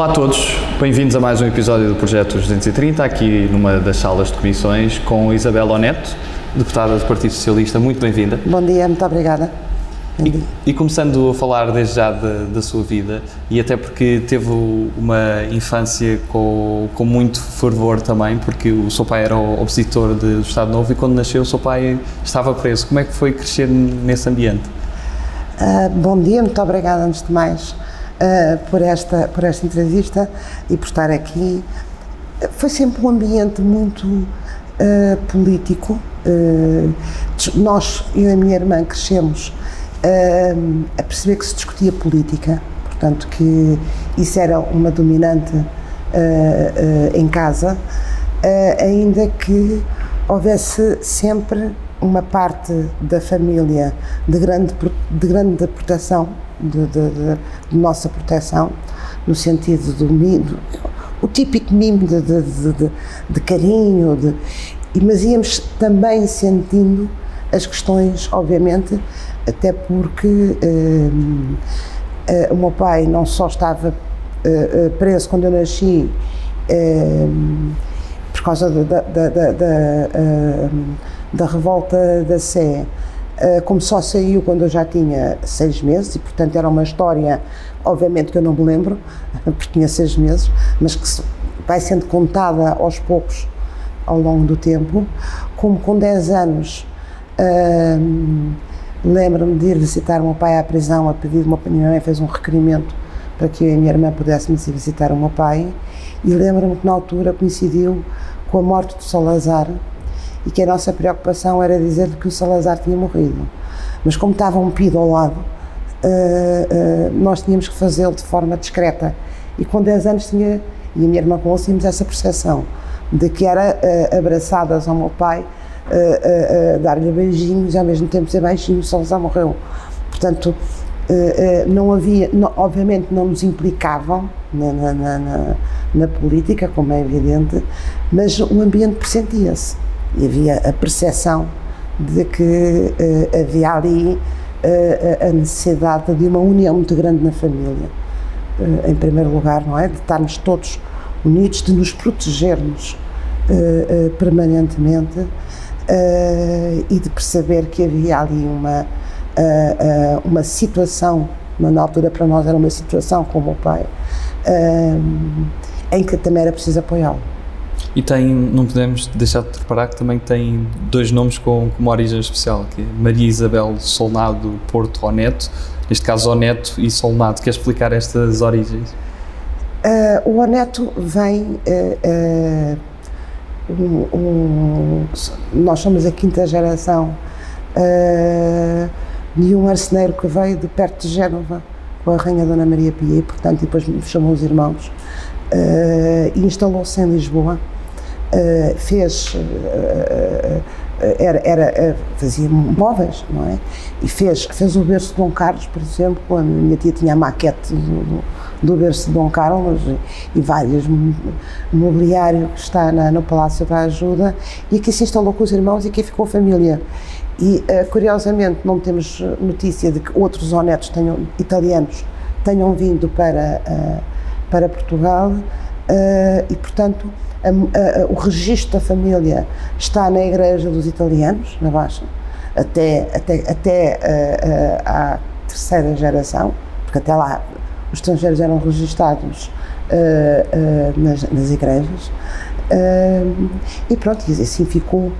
Olá a todos, bem-vindos a mais um episódio do Projeto 230, aqui numa das salas de comissões com Isabel Oneto, deputada do Partido Socialista. Muito bem-vinda. Bom dia, muito obrigada. E, e, começando a falar desde já da, da, sua vida, e até porque teve uma infância com, com muito fervor também, porque o seu pai era o opositor do Estado Novo e quando nasceu o seu pai estava preso. Como é que foi crescer nesse ambiente? Uh, bom dia, muito obrigada antes de mais uh, por, esta, por esta entrevista e por estar aqui. Foi sempre um ambiente muito uh, político. nós, eu e a minha irmã, crescemos uh, a perceber que se discutia política, portanto que isso era uma dominante uh, uh, em casa, ainda que houvesse sempre uma parte da família de grande, de grande proteção, de, de, de, nossa proteção, no sentido do mimo, o típico mimo de, de, carinho, de, mas íamos também sentindo as questões, obviamente, até porque uh, uh, o meu pai não só estava uh, preso quando eu nasci por causa da, da, revolta da Sé, como só saiu quando eu já tinha seis meses, e portanto era uma história, obviamente que eu não me lembro, porque tinha seis meses, mas que vai sendo contada aos poucos ao longo do tempo, como com 10 anos uh, Lembro-me de ir visitar o meu pai à prisão a pedir, uma, minha mãe fez um requerimento para que eu e a minha irmã pudéssemos ir visitar o meu pai e lembro-me que na altura coincidiu com a morte do Salazar e que a nossa preocupação era dizer que o Salazar tinha morrido. Mas como estava um pido ao lado, uh, uh, nós tínhamos que fazê-lo de forma discreta. E com 10 anos tinha, e a minha irmã com 11, tínhamos essa percepção de que era uh, abraçadas ao meu pai dar-lhe beijinhos e ao mesmo tempo dizer baixinho, o Salazar morreu. Portanto, não havia, não, obviamente não nos implicavam na, na, na, na, política, como é evidente, mas o ambiente pressentia-se e havia a percepção de que uh, havia ali uh, a necessidade de uma união muito grande na família. Uh, em primeiro lugar, não é? De estarmos todos unidos, de nos protegermos permanentemente e de perceber que havia ali uma, uma situação, na altura para nós era uma situação com o pai, em que também era preciso apoiá-lo. E tem, não podemos deixar de reparar que também tem dois nomes com, com uma origem especial, que é Maria Isabel Solnado Porto Oneto, neste caso Oneto e Solnado. Quer explicar estas origens? Uh, o Oneto vem uh, uh, um, um, nós somos a quinta geração de um arceneiro que veio de perto de Génova com a Rainha Dona Maria Pia e, portanto, depois chamou os irmãos uh, instalou-se em Lisboa. Uh, fez era, era, fazia móveis, não é? E fez, fez o berço de Dom Carlos, por exemplo, a minha tia tinha a maquete do, do berço de Dom Carlos e, e vários mobiliário que está na, no Palácio da Ajuda e aqui se instalou com os irmãos e aqui ficou a família. E, uh, curiosamente, não temos notícia de que outros onetos tenham, italianos tenham vindo para, uh, para Portugal uh, e, portanto, a, a, o registro da família está na Igreja dos Italianos, na Baixa, até, até, até uh, uh, à terceira geração, porque até lá os estrangeiros eram registados uh, nas, nas, igrejas. e pronto, e assim ficou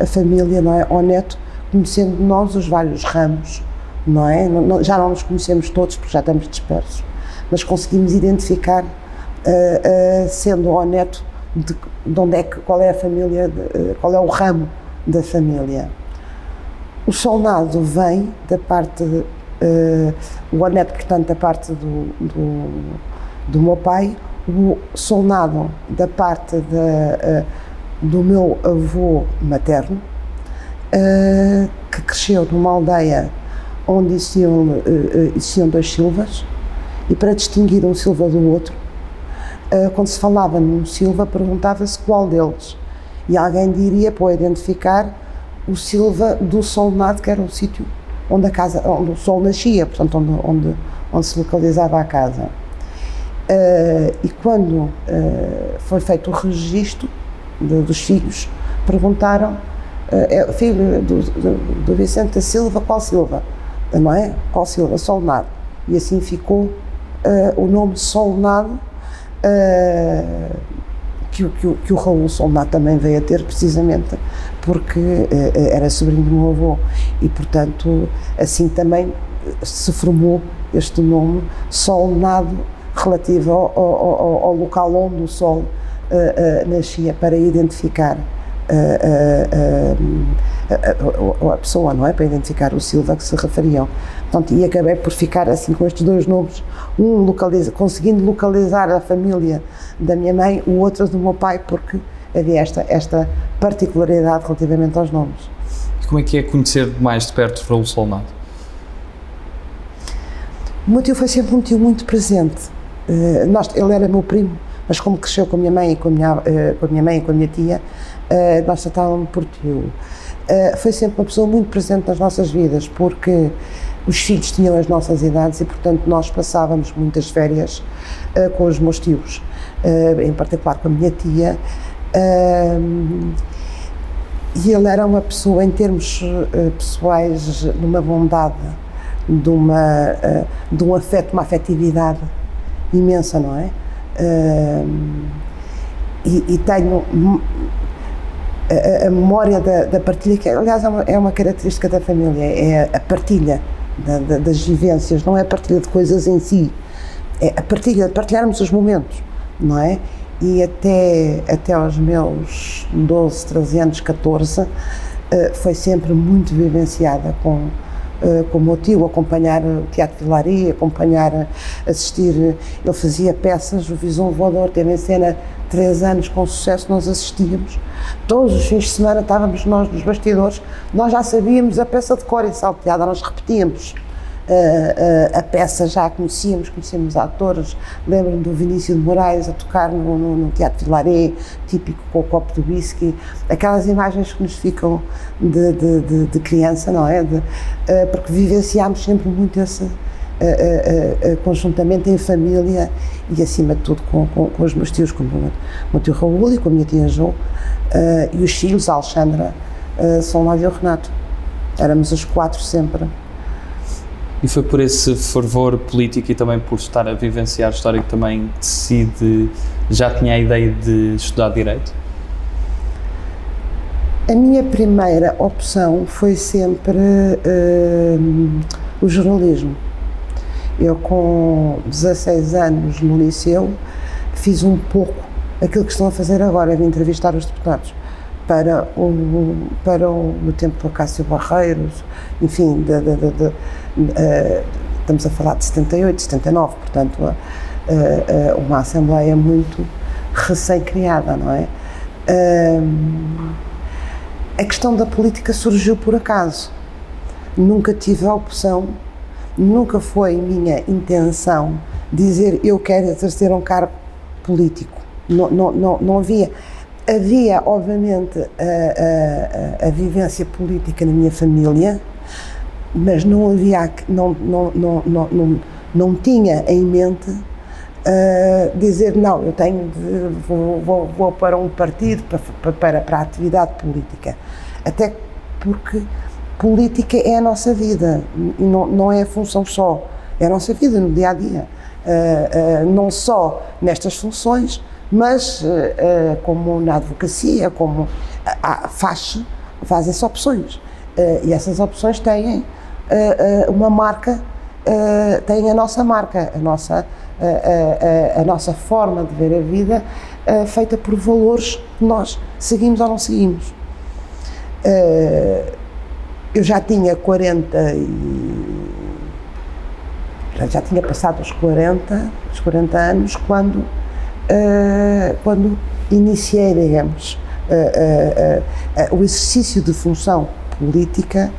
a família, não é? O neto, conhecendo nós os vários ramos, não é? Não, já não nos conhecemos todos porque já estamos dispersos, mas conseguimos identificar, sendo o neto, de, de onde é que, qual é a família, de, qual é o ramo da família. O solnado vem da parte, uh, o aneto, portanto, da parte do, do, do meu pai, o solnado da parte uh, do meu avô materno, uh, que cresceu numa aldeia onde existiam, existiam dois Silvas, e para distinguir um Silva do outro, uh, quando se falava num Silva, perguntava-se qual deles. E alguém diria, para identificar, o Silva do Solnado, que era o sítio onde a casa, onde o sol nascia, portanto, onde, onde, onde se localizava a casa. e quando foi feito o registro de, dos filhos, perguntaram, é, filho do, do, do, Vicente da Silva, qual Silva? Não é? Qual Silva? Solnado. E assim ficou o nome Solnado, que, que, que, o Raul Solnado também veio a ter, precisamente porque era sobrinho do meu avô. E, portanto, assim também se formou este nome Solnado relativo ao, ao, ao local onde o Sol uh, uh, nascia para identificar a, a, pessoa, não é? Para identificar o Silva que se referiam. Portanto, e acabei por ficar assim com estes dois nomes, um localiza, conseguindo localizar a família da minha mãe, o outro do meu pai, porque havia esta, esta particularidade relativamente aos nomes. E como é que é conhecer mais de perto Raul Solnado? O meu tio foi sempre um tio muito presente. Uh, nós, ele era meu primo, mas como cresceu com a minha mãe e com a minha, uh, com a minha mãe e com a minha tia, uh, nós tratávamos por tio. Foi sempre uma pessoa muito presente nas nossas vidas, porque os filhos tinham as nossas idades e, portanto, nós passávamos muitas férias com os meus tios, em particular com a minha tia. e ele era uma pessoa, em termos pessoais, numa bondade de, uma, uh, de um afeto, uma afetividade imensa, não é? Uh, e, e, tenho a, a memória da, da, partilha, que aliás é uma, é uma, característica da família, é a partilha da, da, das vivências, não é a partilha de coisas em si, é a partilha, partilharmos os momentos, não é? E até, até aos meus 12, 13 anos, 14, uh, foi sempre muito vivenciada com, eh, com o meu tio, acompanhar o Teatro de Vilaria, acompanhar, assistir. Ele fazia peças, o Visão Voador teve em cena três anos com sucesso, nós assistíamos. Todos os fins de semana estávamos nós nos bastidores, nós já sabíamos a peça de cor e salteada, nós repetíamos uh, uh, a peça já a conhecíamos, conhecíamos atores, lembro-me do Vinícius de Moraes a tocar no, no, no Teatro Vilaré, típico com o copo de whisky, aquelas imagens que nos ficam de, de, de, de criança, não é? De, porque vivenciámos sempre muito esse. Conjuntamente em família e acima de tudo com, com, com os meus tios, com o meu, tio Raul e com a minha tia Jo, e os filhos, a Alexandra, São Lávio e o Renato. Éramos os quatro sempre e foi por esse fervor político e também por estar a vivenciar história que também decide, já tinha a ideia de estudar Direito? A minha primeira opção foi sempre uh, o jornalismo. Eu, com 16 anos no liceu, fiz um pouco aquilo que estão a fazer agora, de entrevistar os deputados para o, para o, tempo do Cássio Barreiros, enfim, de, de, de, uh, estamos a falar de 78, 79, portanto, uh, uh, uma Assembleia muito recém-criada, não é? a questão da política surgiu por acaso. Nunca tive a opção, nunca foi minha intenção dizer eu quero exercer um cargo político. Não, não, não, não havia Havia, obviamente, a, a, a, vivência política na minha família, mas não havia, não, não, não, não, não, não tinha em mente uh, dizer não, eu tenho de, vou, vou, vou, para um partido para, para, para a atividade política. Até porque política é a nossa vida, não, não é a função só, é a nossa vida no dia a dia. Uh, uh, não só nestas funções, mas uh, como na advocacia, como uh, faz, fazem-se opções. Uh, e essas opções têm uma marca, têm a nossa marca, a nossa, a nossa forma de ver a vida feita por valores que nós seguimos ou não seguimos. Eu já tinha 40 e já tinha passado os 40, os 40 anos quando uh, quando iniciei, digamos, uh, o exercício de função política,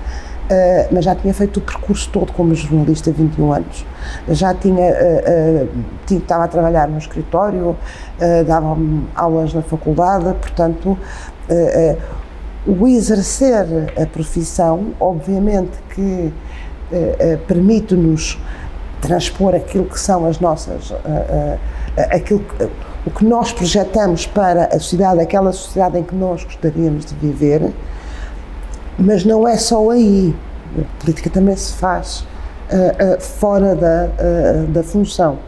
mas já tinha feito o percurso todo como jornalista, 21 anos. Já tinha, tinha estava a trabalhar no escritório, dava aulas na faculdade, portanto, o exercer a profissão, obviamente que permite-nos transpor aquilo que são as nossas aquilo que, o que nós projetamos para a sociedade, aquela sociedade em que nós gostaríamos de viver, mas não é só aí. A política também se faz fora da, da função.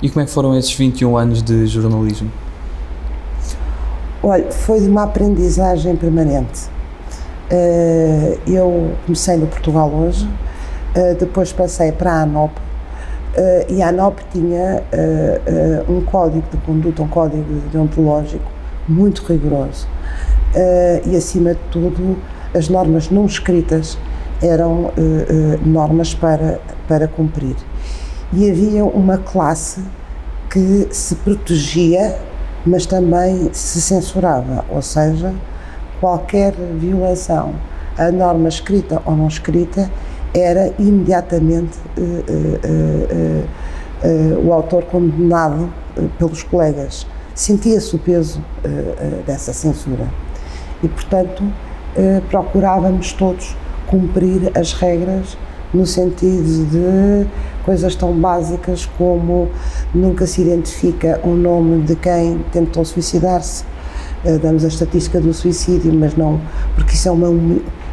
E como é que foram esses 21 anos de jornalismo? Olha, foi de uma aprendizagem permanente. eu comecei no Portugal hoje, depois passei para a ANOP, e a ANOP tinha um código de conduta, um código deontológico muito rigoroso. e, acima de tudo, as normas não escritas eram normas para, para cumprir. E havia uma classe que se protegia, mas também se censurava, ou seja, qualquer violação à norma escrita ou não escrita era imediatamente uh, o autor condenado pelos colegas. Sentia-se o peso dessa censura. E, portanto, procurávamos todos cumprir as regras no sentido de coisas tão básicas como nunca se identifica o nome de quem tentou suicidar-se. Uh, damos a estatística do suicídio, mas não, porque isso é uma,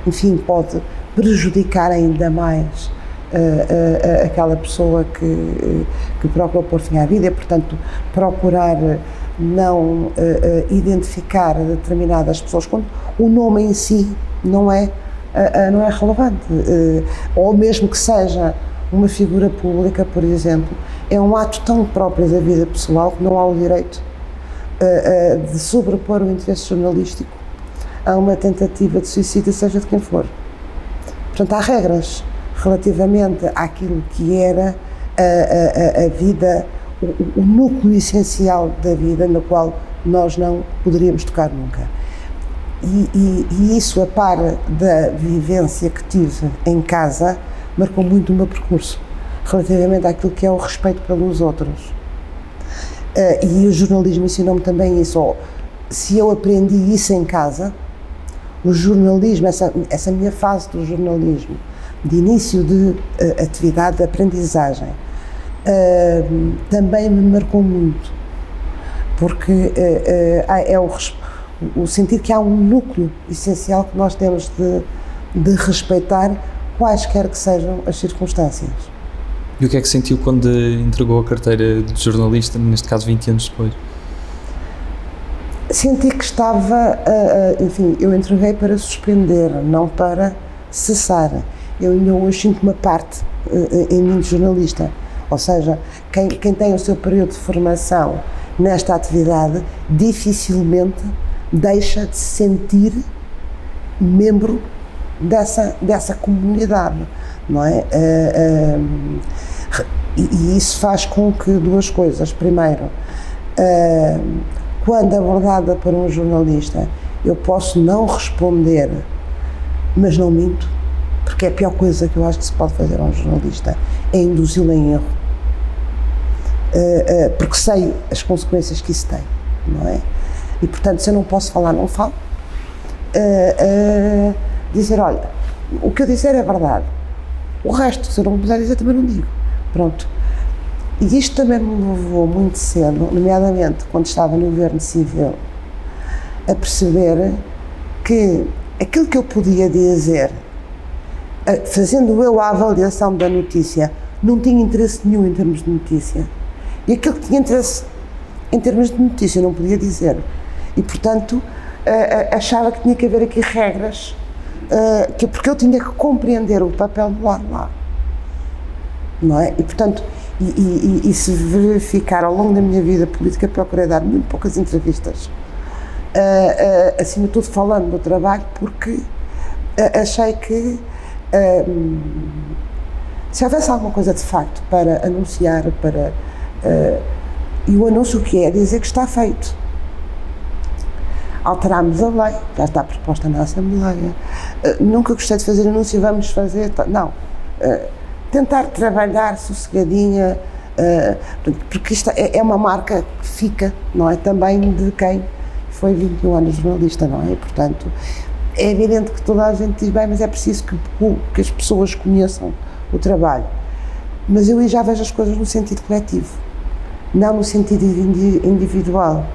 enfim, pode prejudicar ainda mais uh, uh, aquela pessoa que, que procura pôr fim à vida, portanto, procurar não identificar determinadas pessoas quando o nome em si não é uh, não é relevante. Uh, ou mesmo que seja uma figura pública, por exemplo, é um ato tão próprio da vida pessoal que não há o direito uh, de sobrepor o interesse jornalístico a uma tentativa de suicídio, seja de quem for. Portanto, há regras relativamente àquilo que era a, a, a vida, o, o núcleo essencial da vida, no qual nós não poderíamos tocar nunca. E, e, e, isso, a par da vivência que tive em casa, marcou muito o meu percurso relativamente àquilo que é o respeito pelos outros. Uh, e o jornalismo ensinou-me também isso. Oh, se eu aprendi isso em casa, o jornalismo, essa, essa minha fase do jornalismo, de início de uh, atividade de aprendizagem, uh, também me marcou muito, porque é o respeito o sentir que há um núcleo essencial que nós temos de, de respeitar, quaisquer que sejam as circunstâncias. E o que é que sentiu quando entregou a carteira de jornalista, neste caso 20 anos depois? Senti que estava, enfim, eu entreguei para suspender, não para cessar. Eu ainda hoje sinto uma parte em mim de jornalista. Ou seja, quem, quem tem o seu período de formação nesta atividade dificilmente deixa de se sentir membro dessa, dessa comunidade, não é? Uh, uh, e, e, isso faz com que duas coisas. Primeiro, uh, quando abordada por um jornalista, eu posso não responder, mas não minto, porque é a pior coisa que eu acho que se pode fazer a um jornalista é induzi-lo em erro. porque sei as consequências que isso tem, não é? E, portanto, se eu não posso falar, não falo. Uh, uh, dizer, olha, o que eu disser é verdade. O resto, se eu não puder dizer, também não digo. Pronto. E isto também me levou muito cedo, nomeadamente quando estava no governo civil, a perceber que aquilo que eu podia dizer, fazendo eu a avaliação da notícia, não tinha interesse nenhum em termos de notícia. E aquilo que tinha interesse em termos de notícia, eu não podia dizer. E, portanto, achava que tinha que haver aqui regras, que, porque eu tinha que compreender o papel do lá. Não é? E, portanto, e, e, e, se verificar ao longo da minha vida política, procurei dar muito poucas entrevistas. Acima de tudo, falando do trabalho, porque achei que se houvesse alguma coisa de facto para anunciar, para. e o anúncio que é dizer que está feito alterámos a lei, já está proposta na Assembleia. Uh, nunca gostei de fazer anúncio, vamos fazer. Não. Uh, tentar trabalhar sossegadinha, uh, porque isto é, é, uma marca que fica, não é? Também de quem foi 21 anos jornalista, não é? Portanto, é evidente que toda a gente diz bem, mas é preciso que, que as pessoas conheçam o trabalho. Mas eu já vejo as coisas no sentido coletivo. não no sentido individual.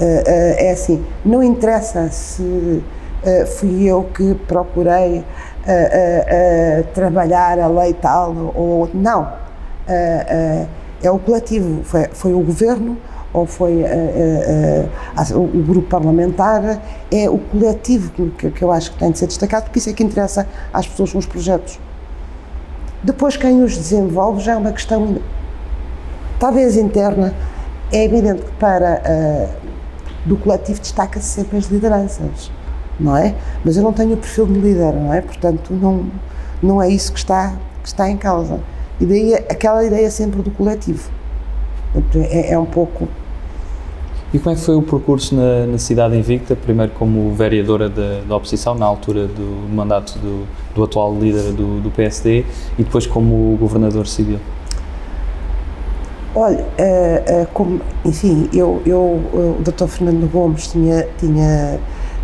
É assim, não interessa se fui eu que procurei trabalhar a lei tal ou não. É o coletivo, foi, foi o governo ou foi o grupo parlamentar, é o coletivo que, que, eu acho que tem de ser destacado, porque isso é que interessa às pessoas nos projetos. Depois, quem os desenvolve já é uma questão, talvez interna. É evidente que para do coletivo destaca-se sempre as lideranças, não é? Mas eu não tenho o perfil de líder, não é? Portanto, não, não é isso que está, que está em causa. E daí aquela ideia sempre do coletivo. É, é um pouco e como é que foi o percurso na, na cidade invicta, primeiro como vereadora da, da oposição, na altura do mandato do, do atual líder do, do, PSD, e depois como governador civil? Olha, uh, uh, como, enfim, eu, eu, o Dr. Fernando Gomes tinha, tinha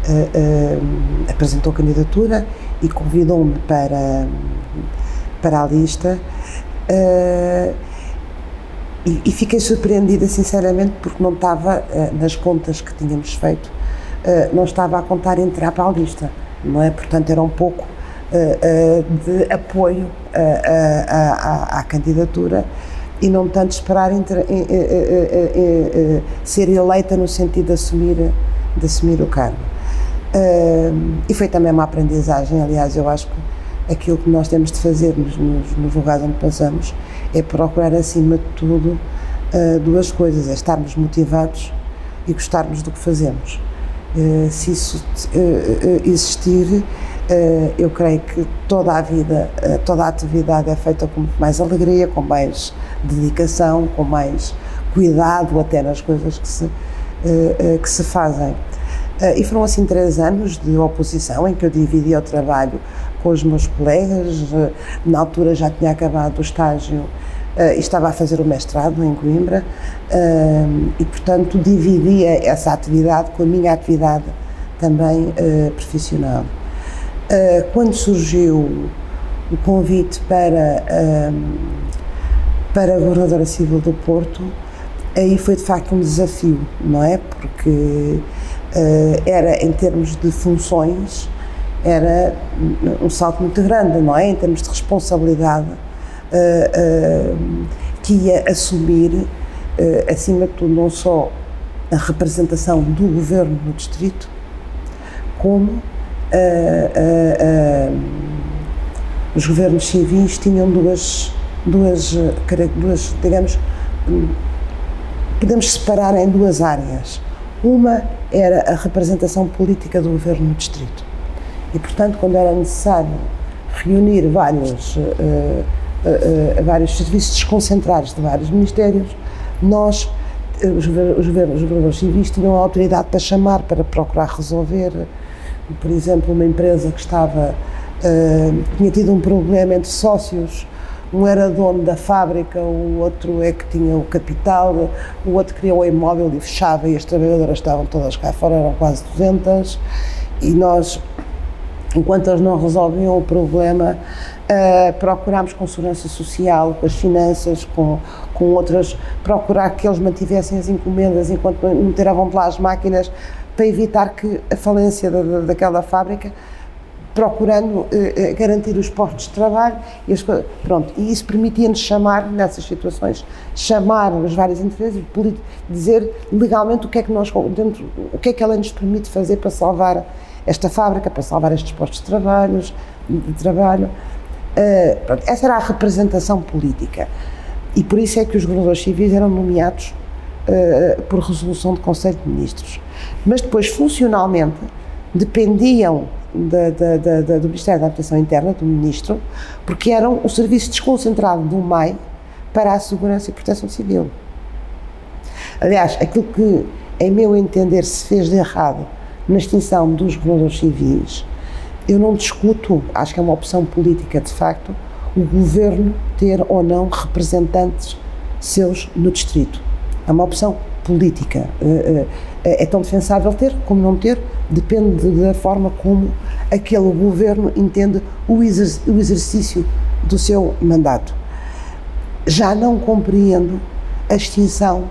uh, apresentou candidatura e convidou-me para, para a lista. E, e, fiquei surpreendida, sinceramente, porque não estava, nas contas que tínhamos feito, não estava a contar entrar para a lista, não é? Portanto, era um pouco de apoio à, à, candidatura e não tanto esperar entre, ser eleita no sentido de assumir, de assumir o cargo. e foi também uma aprendizagem, aliás, eu acho que aquilo que nós temos de fazer nos, nos, nos lugares onde passamos é procurar, acima de tudo, uh, duas coisas: é estarmos motivados e gostarmos do que fazemos. Uh, se isso uh, existir, eu creio que toda a vida, toda a atividade é feita com mais alegria, com mais dedicação, com mais cuidado até nas coisas que se, que se fazem. e foram assim três anos de oposição em que eu dividia o trabalho com os meus colegas. Na altura já tinha acabado o estágio e estava a fazer o mestrado em Coimbra e, portanto, dividia essa atividade com a minha atividade também profissional. Quando surgiu o convite para, para a Governadora Civil do Porto, aí foi de facto um desafio, não é? Porque era em termos de funções era um salto muito grande, não é? Em termos de responsabilidade uh, que ia assumir, acima de tudo, não só a representação do governo no distrito, como os governos civis tinham duas, duas, duas, digamos, podemos separar em duas áreas. Uma era a representação política do governo no distrito. E, portanto, quando era necessário reunir vários, uh, uh, uh, vários serviços desconcentrados de vários ministérios, nós, os, os, os governadores civis, tinham a autoridade para chamar, para procurar resolver. Por exemplo, uma empresa que estava, tinha tido um problema entre sócios, um era dono da fábrica, o outro é que tinha o capital, o outro criou o imóvel e fechava e as trabalhadoras estavam todas cá fora, eram quase 200, e nós enquanto eles não resolviam o problema, uh, procurámos com segurança social, com as finanças, com, com outras, procurar que eles mantivessem as encomendas enquanto não tiravam lá as máquinas, para evitar que a falência da, da, daquela fábrica, procurando uh, garantir os postos de trabalho e as coisas. Pronto, e isso permitia-nos chamar, nessas situações, chamar as várias empresas, dizer legalmente o que é que nós, dentro, o que é que ela nos permite fazer para salvar esta fábrica para salvar estes postos de, trabalhos, de trabalho. Uh, pronto, essa era a representação política. E por isso é que os governadores civis eram nomeados uh, por resolução do Conselho de Ministros. Mas depois, funcionalmente, dependiam da, da, da, do Ministério da Administração Interna, do Ministro, porque eram o serviço desconcentrado do MAI para a Segurança e Proteção Civil. Aliás, aquilo que, em meu entender, se fez de errado na extinção dos governadores civis, eu não discuto, acho que é uma opção política de facto, o governo ter ou não representantes seus no distrito. É uma opção política. Eh, é tão defensável ter como não ter, depende da forma como aquele governo entende o exercício do seu mandato. Já não compreendo a extinção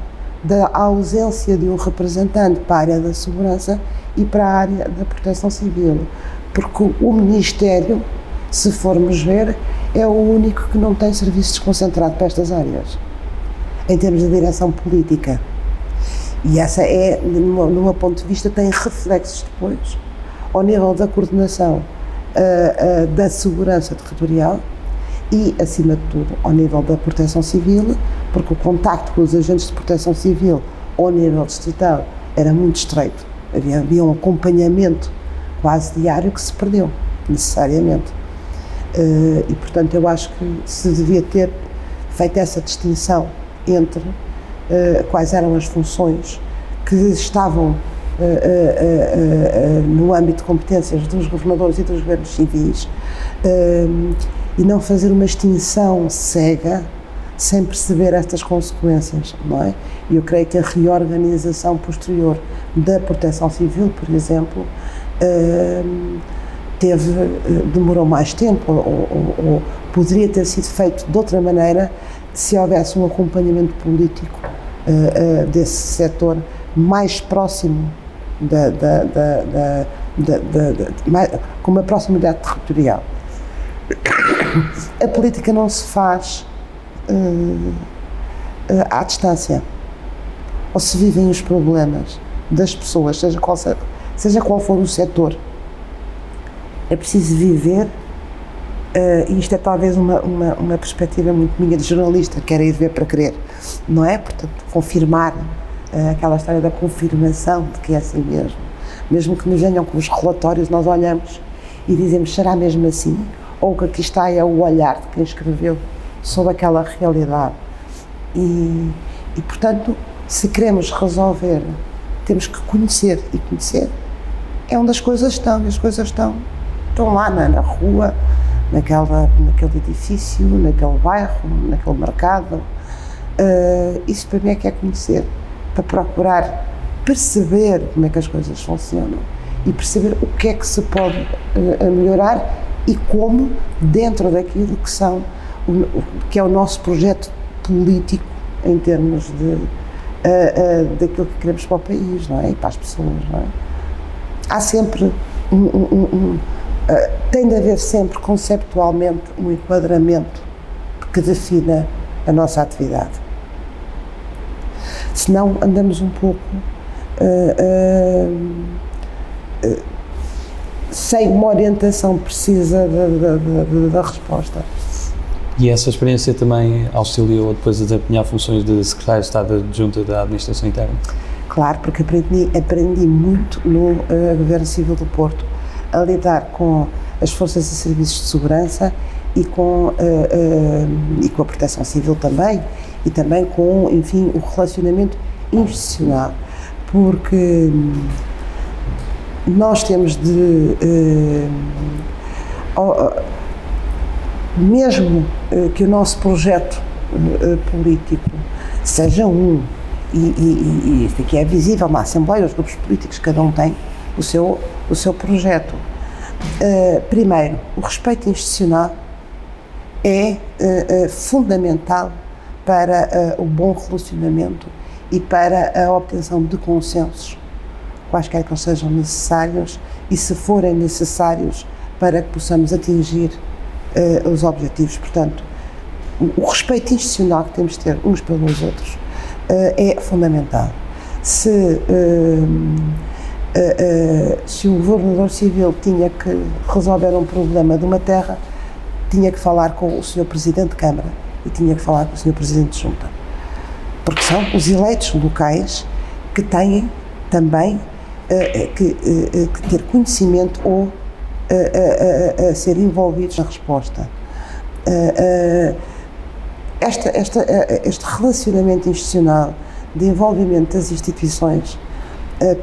da ausência de um representante para a área da segurança e para a área da proteção civil, porque o Ministério, se formos ver, é o único que não tem serviços concentrados para estas áreas, em termos de direção política. E essa é, no meu ponto de vista, tem reflexos depois ao nível da coordenação uh, uh, da segurança territorial e, acima de tudo, ao nível da proteção civil, porque o contacto com os agentes de proteção civil ao nível distrital era muito estreito. Havia, havia um acompanhamento quase diário que se perdeu, necessariamente. Uh, e, portanto, eu acho que se devia ter feito essa distinção entre quais eram as funções que estavam uh, no âmbito de competências dos governadores e dos governos civis e não fazer uma extinção cega sem perceber estas consequências, não é? Eu creio que a reorganização posterior da proteção civil, por exemplo, teve, demorou mais tempo ou, ou, ou, poderia ter sido feito de outra maneira se houvesse um acompanhamento político uh, desse setor mais próximo da, da, da, com uma proximidade territorial. A política não se faz uh, à distância. Ou se vivem os problemas das pessoas, seja qual, seja qual for o setor. É preciso viver Uh, e isto é talvez uma, uma, uma, perspectiva muito minha de jornalista, quero ir ver para crer, não é? Portanto, confirmar uh, aquela história da confirmação de que é assim mesmo. Mesmo que nos venham com os relatórios, nós olhamos e dizemos: será mesmo assim? Ou o que aqui está é o olhar de quem escreveu sobre aquela realidade. E, e portanto, se queremos resolver, temos que conhecer. E conhecer é onde as coisas estão, e as coisas estão, estão lá na, na rua naquela, naquele edifício, naquele bairro, naquele mercado. Uh, isso para mim é que é conhecer, para procurar perceber como é que as coisas funcionam e perceber o que é que se pode uh, melhorar e como dentro daquilo que são que é o nosso projeto político em termos de uh, uh, daquilo que queremos para o país, não é? E para as pessoas, não é? Há sempre um, um, um tem de haver sempre conceptualmente um enquadramento que defina a nossa atividade. Senão andamos um pouco uh, uh, sem uma orientação precisa da, da, da, resposta. E essa experiência também auxiliou depois a desempenhar funções de secretário de Estado adjunta da Administração Interna? Claro, porque aprendi, aprendi muito no Governo Civil do Porto a lidar com as forças e serviços de segurança e com, uh, uh, e com a proteção civil também, e também com, enfim, o relacionamento institucional, porque nós temos de. Uh, mesmo que o nosso projeto político seja um, e, e, e aqui é visível na Assembleia, os grupos políticos, cada um tem o seu, o seu projeto. Uh, primeiro, o respeito institucional é uh, uh, fundamental para o bom relacionamento e para a obtenção de consensos, quaisquer que sejam necessários e, se forem necessários, para que possamos atingir os objetivos. Portanto, o, respeito institucional que temos de ter uns pelos outros é fundamental. Se Uh, uh, se o governador civil tinha que resolver um problema de uma terra, tinha que falar com o senhor presidente de Câmara e tinha que falar com o senhor presidente de Junta. Porque são os eleitos locais que têm também uh, que, que, ter conhecimento ou ser envolvidos na resposta. Esta, esta, este relacionamento institucional de envolvimento das instituições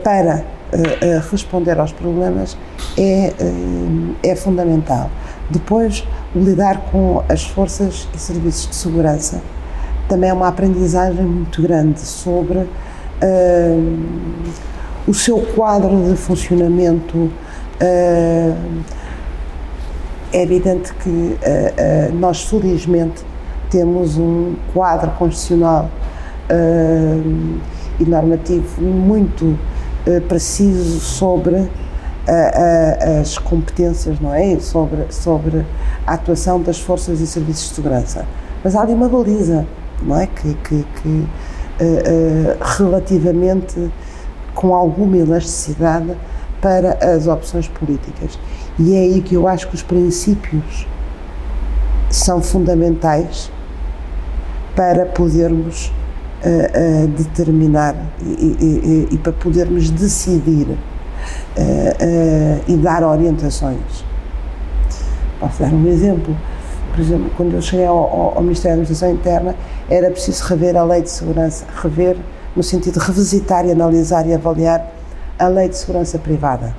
para uh, responder aos problemas é, uh, é fundamental. Depois, lidar com as forças e serviços de segurança também é uma aprendizagem muito grande sobre uh, o seu quadro de funcionamento. é evidente que nós, felizmente, temos um quadro constitucional uh, e normativo muito uh, preciso sobre as competências, não é? Sobre, sobre a atuação das forças e serviços de segurança. Mas há ali uma baliza, não é? Que, que, que relativamente com alguma elasticidade para as opções políticas. E é aí que eu acho que os princípios são fundamentais para podermos uh, uh, determinar e, e, e, para podermos decidir uh, e dar orientações. Posso dar um exemplo. Por exemplo, quando eu cheguei ao, ao, ao Ministério da Administração Interna, era preciso rever a Lei de Segurança, rever no sentido de revisitar e analisar e avaliar a Lei de Segurança Privada.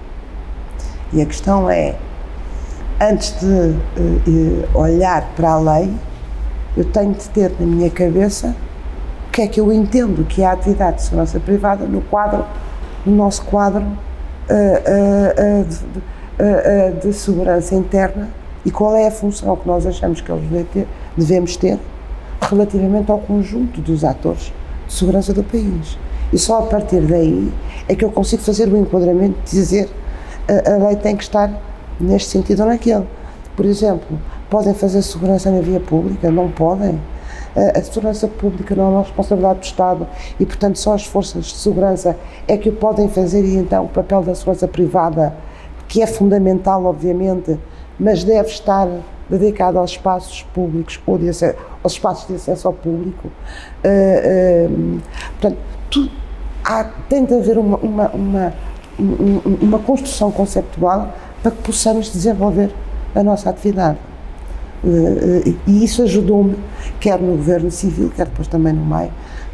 E a questão é, antes de uh, olhar para a lei, eu tenho de ter na minha cabeça que é que eu entendo que é a atividade de segurança privada no quadro, no nosso quadro uh, uh, de, de, segurança interna e qual é a função que nós achamos que eles devemos ter relativamente ao conjunto dos atores de segurança do país. E só a partir daí é que eu consigo fazer o enquadramento de dizer a, a lei tem que estar neste sentido ou naquele. Por exemplo, podem fazer segurança na via pública? Não podem. A, segurança pública não é uma responsabilidade do Estado e, portanto, só as forças de segurança é que o podem fazer e então o papel da segurança privada, que é fundamental, obviamente, mas deve estar dedicado aos espaços públicos ou de acesso, aos espaços de acesso ao público. Uh, uh, portanto, tu, há, tem de haver uma, uma, uma uma construção conceptual para que possamos desenvolver a nossa atividade. Eh, eh, e isso ajudou-me, quer no governo civil, quer depois também no MEI,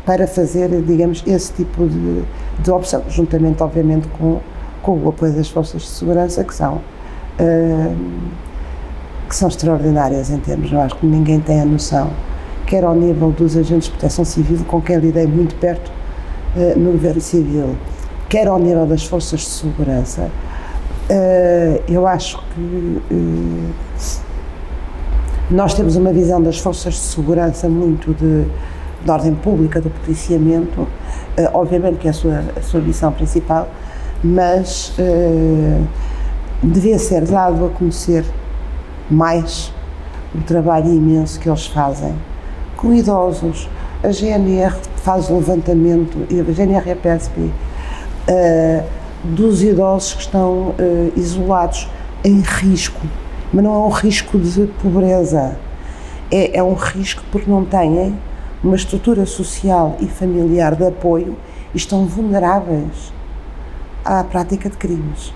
para fazer, digamos, esse tipo de, de opção, juntamente, obviamente, com, com o apoio das forças de segurança, que são, uh, que são extraordinárias em termos, eu acho que ninguém tem a noção, quer ao nível dos agentes de proteção civil, com quem lidei muito perto no governo civil, quer ao nível das forças de segurança, eu acho que nós temos uma visão das forças de segurança muito de, de ordem pública, do policiamento, uh, obviamente que é a sua, a sua missão principal, mas devia ser dado a conhecer mais o trabalho imenso que eles fazem com idosos. A GNR faz o levantamento, a GNR e a PSP uh, dos idosos que estão uh, isolados em risco, mas não é um risco de pobreza, é, é um risco porque não têm uma estrutura social e familiar de apoio e estão vulneráveis à prática de crimes.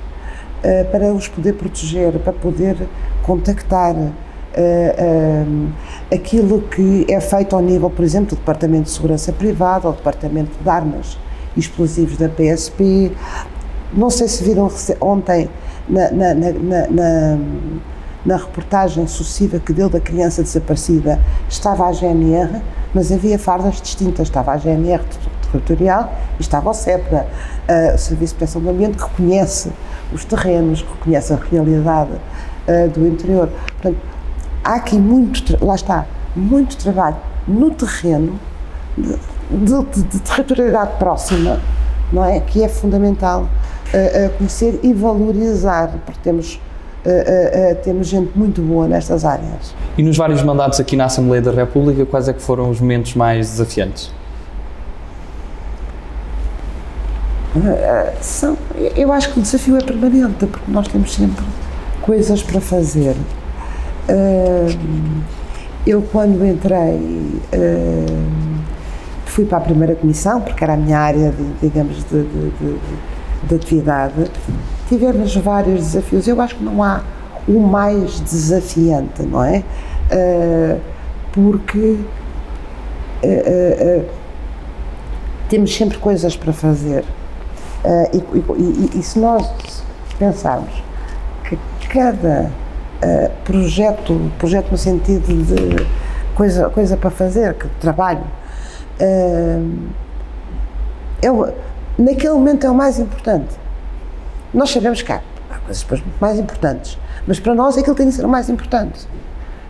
Uh, para os poder proteger, para poder contactar uh, uh, aquilo que é feito ao nível, por exemplo, do Departamento de Segurança Privada, ou do Departamento de Armas explosivos da PSP. Não sei se viram ontem na, na, na, na, na reportagem sucessiva que deu da criança desaparecida, estava a GNR, mas havia fardas distintas. Estava a GNR territorial e estava o CEPRA, uh, o Serviço de Proteção do Ambiente, que conhece os terrenos, que conhece a realidade uh, do interior. Portanto, há aqui muito, lá está, muito trabalho no terreno de, de, de territorialidade próxima, não é? Que é fundamental uh, conhecer e valorizar, porque temos, uh, temos gente muito boa nestas áreas. E nos vários mandatos aqui na Assembleia da República, quais é que foram os momentos mais desafiantes? São, eu acho que o desafio é permanente, porque nós temos sempre coisas para fazer. Eu, quando entrei fui para a primeira comissão, porque era a minha área, de, digamos, de, de, de, de atividade. Tivemos vários desafios. Eu acho que não há o mais desafiante, não é? Uh, porque uh, uh, temos sempre coisas para fazer. E, e, e, se nós pensarmos que cada projeto, projeto no sentido de coisa, coisa para fazer, que trabalho, é naquele momento é o mais importante. Nós sabemos que há, há coisas mais importantes, mas para nós aquilo tem de ser o mais importante.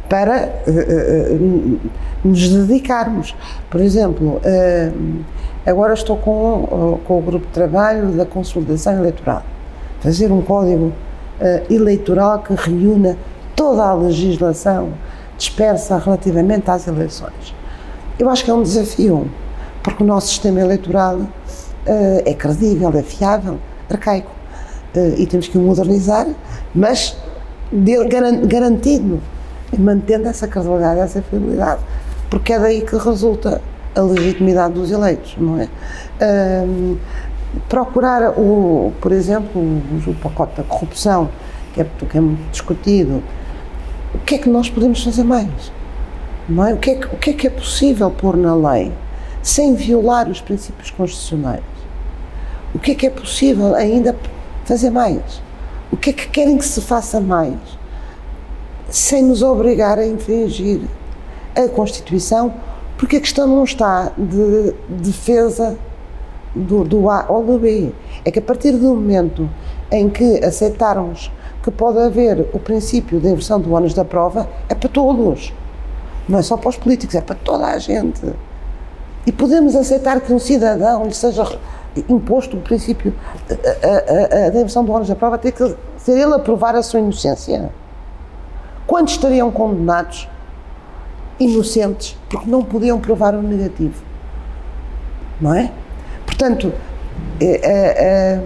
para uh, uh, nos dedicarmos. Por exemplo, uh, agora estou com, com o grupo de trabalho da consolidação eleitoral, fazer um código eleitoral que reúna toda a legislação dispersa relativamente às eleições. Eu acho que é um desafio, porque o nosso sistema eleitoral é credível, é fiável, arcaico, e temos que o modernizar, mas garantindo mantendo essa credibilidade, essa fidelidade, porque é daí que resulta a legitimidade dos eleitos, não é? Procurar, o, por exemplo, o, pacote da corrupção, que é, que é muito discutido, o que é que nós podemos fazer mais? Não é? O, que é que, o que é que é possível pôr na lei sem violar os princípios constitucionais? O que é que é possível ainda fazer mais? O que é que querem que se faça mais? sem nos obrigar a infringir a Constituição, porque a questão não está de defesa do, do A ou do B. É que a partir do momento em que aceitarmos que pode haver o princípio da inversão do ônus da prova, é para todos. Não é só para os políticos, é para toda a gente. E podemos aceitar que um cidadão lhe seja imposto o princípio da inversão do ônus da prova, ter que ser ele a provar a sua inocência. Quantos estariam condenados inocentes porque não podiam provar o negativo? Não é? Portanto, é, é, é,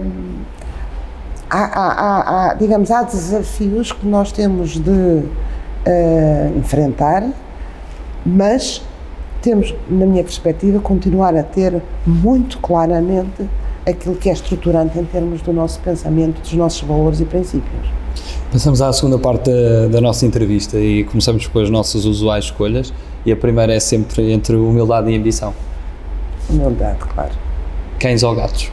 há, há, há, digamos, há desafios que nós temos de é, enfrentar, mas temos, na minha perspectiva, continuar a ter muito claramente aquilo que é estruturante em termos do nosso pensamento, dos nossos valores e princípios. Passamos à segunda parte da, da, nossa entrevista e começamos com as nossas usuais escolhas. E a primeira é sempre entre humildade e ambição. Humildade, claro. Cães ou gatos?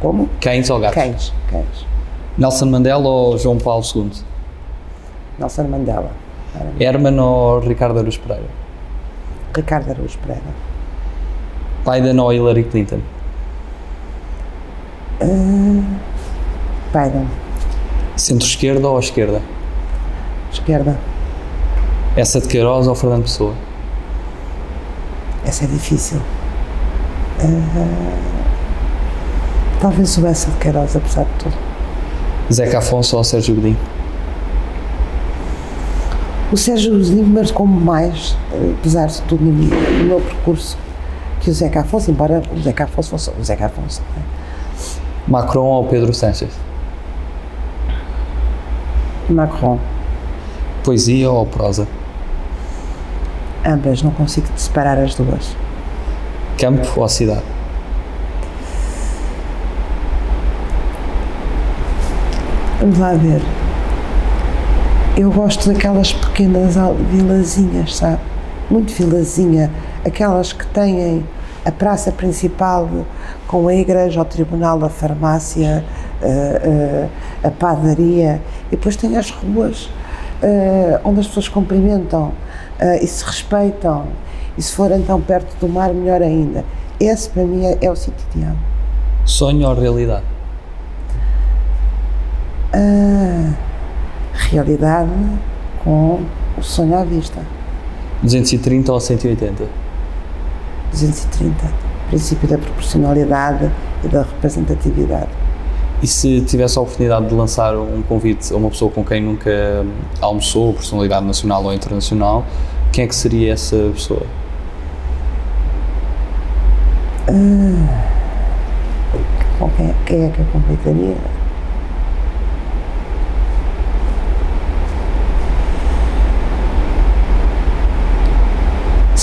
Como? Cães ou gatos? Cães, cães. Nelson Mandela ou João Paulo II? Nelson Mandela. Herman ou Ricardo Aruz Pereira? Ricardo Aruz Pereira. Biden ou Hillary Clinton? Uh, Biden. Centro-esquerda ou esquerda? Esquerda. Essa de Queiroz ou Fernando Pessoa? Essa é difícil. Uh, talvez o essa de Queiroz, apesar de tudo. Zeca Afonso ou Sérgio Godinho? O Sérgio Godinho marcou mais, apesar de tudo, no, no meu percurso, que o Zeca Afonso, embora o Zeca Afonso fosse o Zeca Afonso. É? Macron ou Pedro Sánchez? Macron. Poesia ou prosa? Ambas, não consigo separar as duas. Campo ou cidade? Vamos lá ver. Eu gosto daquelas pequenas vilazinhas, sabe? Muito vilazinha. Aquelas que têm a praça principal com a igreja, o tribunal, a farmácia, a, eh, eh, a padaria, e depois tem as ruas eh, onde as pessoas cumprimentam e se respeitam, e se for então perto do mar, melhor ainda. Esse para mim é, é o sítio ideal. Sonho ou realidade? Uh, realidade com o sonho à vista. 230 ou 180? 230. Princípio da proporcionalidade e da representatividade. E se tivesse a oportunidade de lançar um convite a uma pessoa com quem nunca almoçou, personalidade nacional ou internacional, quem é que seria essa pessoa? Uh, com quem, quem é que eu convidaria?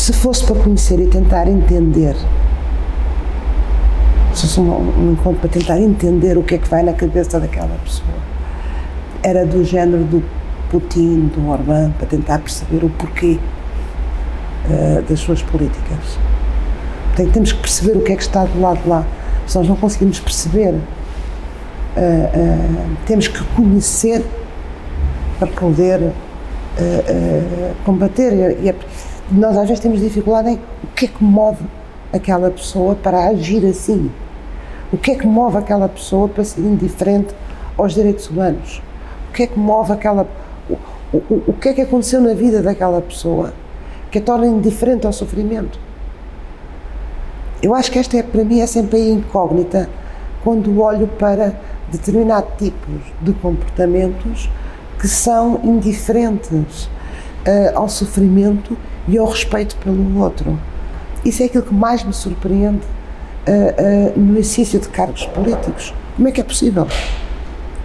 Se fosse para conhecer e tentar entender se fosse um, um encontro para tentar entender o que é que vai na cabeça daquela pessoa. Era do género do Putin, do Orbán, para tentar perceber o porquê uh, das suas políticas. Portanto, temos que perceber o que é que está do lado de lá. Se nós não conseguimos perceber, uh, uh, temos que conhecer para poder combater. E, e nós às vezes temos dificuldade em o que é que move aquela pessoa para agir assim. O que é que move aquela pessoa para ser indiferente aos direitos humanos? O que é que move aquela. O, o, o que é que aconteceu na vida daquela pessoa que a torna indiferente ao sofrimento? Eu acho que esta é, para mim, é sempre a incógnita quando olho para determinados tipos de comportamentos que são indiferentes uh, ao sofrimento e ao respeito pelo outro. Isso é aquilo que mais me surpreende uh, uh, no exercício de cargos políticos. Como é que é possível?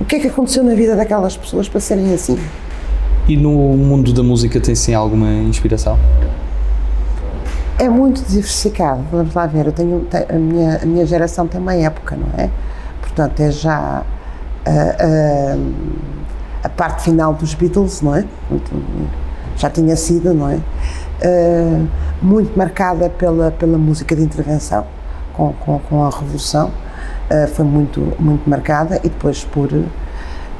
O que é que aconteceu na vida daquelas pessoas para serem assim? E no mundo da música tem sim alguma inspiração? É muito diversificado. Vamos lá ver. Eu tenho a minha a minha geração tem uma época, não é? Portanto é já a, a, a parte final dos Beatles, não é? Já tinha sido, não é? Uh, muito marcada pela pela música de intervenção com, com, com a revolução. Uh, foi muito muito marcada e depois por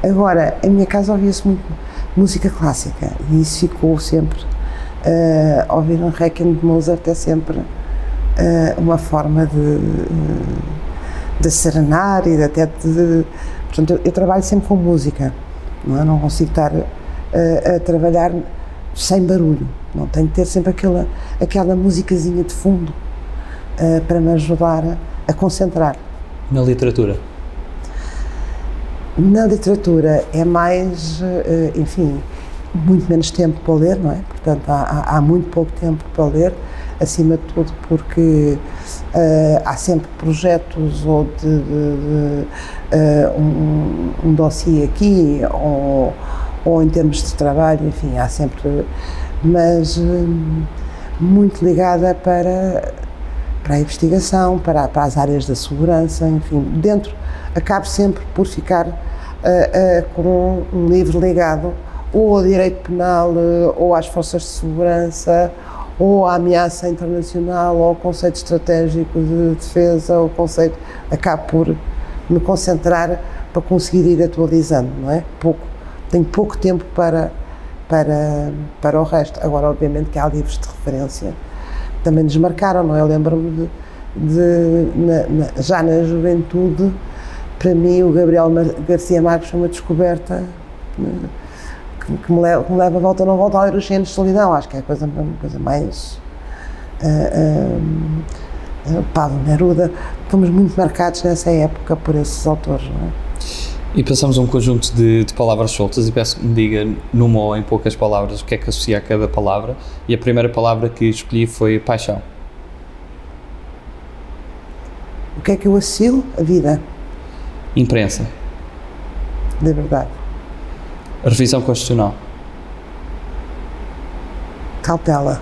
agora em minha casa ouvia-se muito música clássica e isso ficou sempre uh, ouvir um Requiem de Mozart é sempre uh, uma forma de, de serenar e de, até de, portanto eu, eu, trabalho sempre com música não é? não consigo estar uh, a trabalhar sem barulho. Não tenho que ter sempre aquela aquela musicazinha de fundo para me ajudar a, a concentrar. Na literatura? Na literatura é mais, enfim, muito menos tempo para ler, não é? Portanto, há, há muito pouco tempo para ler, acima de tudo porque uh, há sempre projetos ou de, de, de uh, um, um dossiê aqui ou, ou em termos de trabalho, enfim, há sempre, mas um, muito ligada para para a investigação, para, para as áreas da segurança, enfim, dentro acabo sempre por ficar uh, com um livro ligado ou ao direito penal, eh, ou às forças de segurança, ou à ameaça internacional, ou ao conceito estratégico de defesa, ou conceito. Acabo por me concentrar para conseguir ir atualizando, não é? Pouco, tenho pouco tempo para, para, para o resto. Agora, obviamente, que há livros de referência também nos marcaram, não é? Eu lembro-me de, de na, na, já na juventude, para mim, o Gabriel Garcia Marques foi uma descoberta. Né? que, que, me leva, que, me leva, a volta não volta a ler os de solidão. Acho que é a coisa, coisa mais. Uh, uh, Pablo Neruda. Fomos muito marcados nessa época por esses autores. Não é? E passamos a um conjunto de, de, palavras soltas e peço que me diga, numa ou em poucas palavras, o que é que associa a cada palavra. E a primeira palavra que escolhi foi paixão. O que é que eu associo? A vida. Imprensa. De verdade. Revisão Constitucional. Cautela.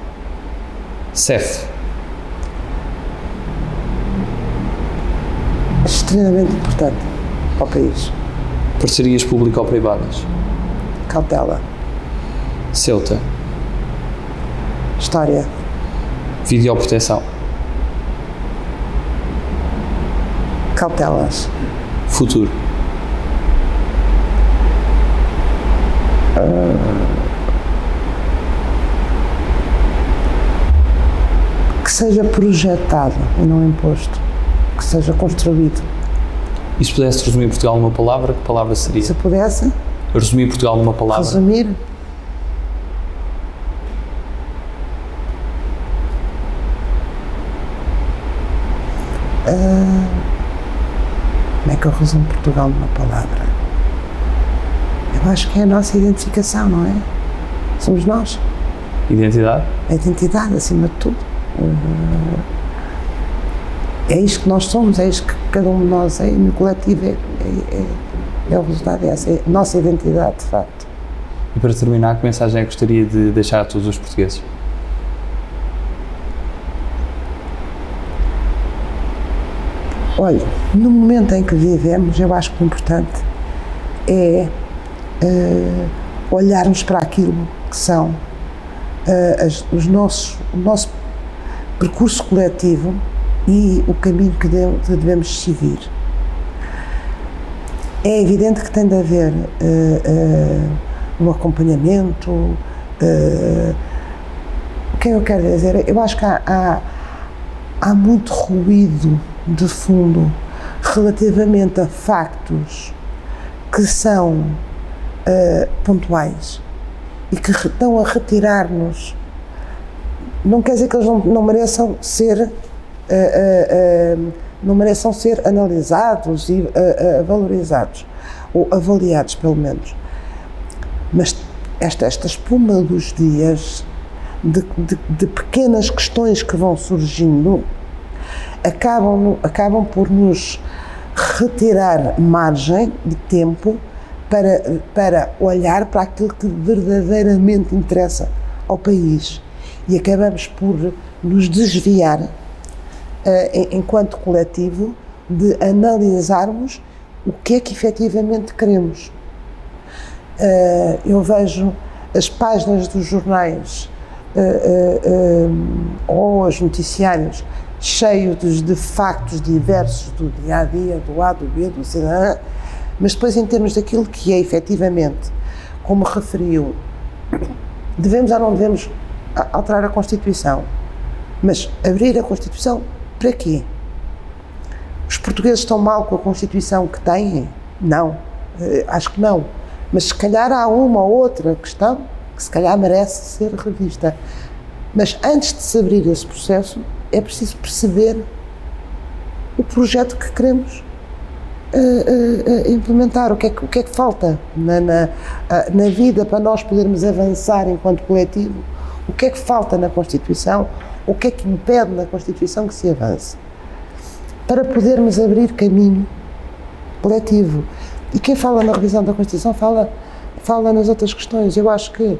CEF. Extremamente importante para o país. Parcerias público-privadas. Cautela. Ceuta. História. Videoproteção. Cautelas. Futuro. que seja projetado e não imposto, que seja construído. E se pudesse resumir Portugal numa palavra, que palavra seria? Se pudesse? Resumir Portugal numa palavra? Resumir? Uh, como é que eu resumo Portugal numa palavra? Eu acho que é a nossa identificação, não é? Somos nós. Identidade? A identidade, acima de tudo. É isto que nós somos, é isto que cada um de nós é, e no coletivo é, é, é, é o resultado, é essa é a nossa identidade, de facto. E para terminar, que mensagem é que gostaria de deixar a todos os portugueses? Olha, no momento em que vivemos, eu acho que o importante é uh, olharmos para aquilo que são uh, as, os nossos, o nosso percurso coletivo e o caminho que devemos seguir. É evidente que tem de haver uh, um acompanhamento. o que eu quero dizer? Eu acho que há, há, há muito ruído de fundo relativamente a factos que são uh, pontuais e que estão a retirar-nos, não quer dizer que eles não, não mereçam ser. Uh, uh, não mereçam ser analisados e valorizados, ou avaliados pelo menos. Mas esta, esta espuma dos dias, de, de, de pequenas questões que vão surgindo, acabam, acabam por nos retirar margem de tempo para, para olhar para aquilo que verdadeiramente interessa ao país. E acabamos por nos desviar, enquanto coletivo, de analisarmos o que é que efetivamente queremos. Uh, eu vejo as páginas dos jornais uh, ou os noticiários cheios de factos diversos do dia a dia, do A, do B, do C, mas depois, em termos daquilo que é efetivamente, como referiu, devemos ou não devemos alterar a Constituição. Mas abrir a Constituição para quê? Os portugueses estão mal com a Constituição que têm? Não, uh, acho que não. Mas se calhar há uma ou outra questão que se calhar merece ser revista. Mas antes de se abrir esse processo, é preciso perceber o projeto que queremos uh, uh, implementar, o que, é que, o que é que falta na, na, na vida para nós podermos avançar enquanto coletivo, o que é que falta na Constituição, o que é que impede na Constituição que se avance, para podermos abrir caminho coletivo. E quem fala na revisão da Constituição fala, fala nas outras questões. Eu acho que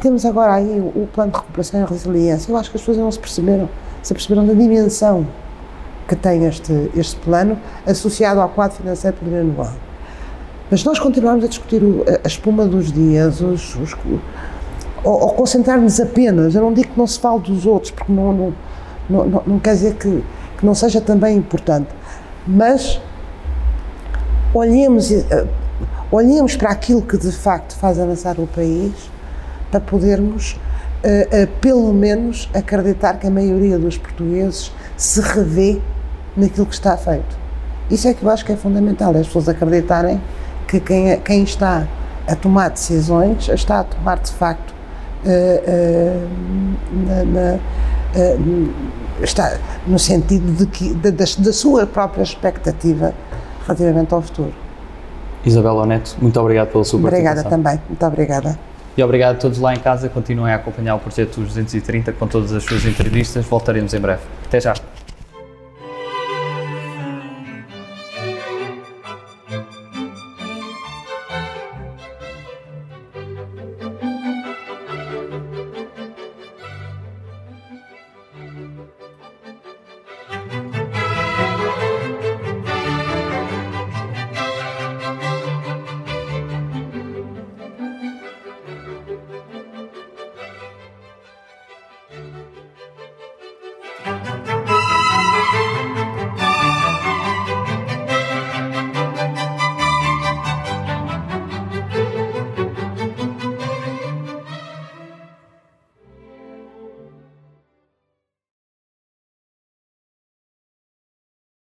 temos, agora aí o plano de recuperação e resiliência. Eu acho que as pessoas não se perceberam, se perceberam da dimensão que tem este, este plano associado ao quadro financeiro plurianual. Mas nós continuamos a discutir o, a espuma dos dias, os, os, ou, ou concentrar-nos apenas, eu não digo que não se fale dos outros, porque não, não, não, não quer dizer que, que não seja também importante, mas olhemos, eh, olhemos para aquilo que de facto faz avançar o país para podermos, uh, uh, pelo menos, acreditar que a maioria dos portugueses se revê naquilo que está feito. Isso é que eu acho que é fundamental, é as pessoas acreditarem que quem, é, quem está a tomar decisões está a tomar de facto na, na, está no sentido de que, da, da sua própria expectativa relativamente ao futuro. Isabel Oneto, muito obrigado pela sua. Obrigada também, muito obrigada. E obrigado a todos lá em casa. Continuem a acompanhar o Projeto 230 com todas as suas entrevistas. Voltaremos em breve. Até já.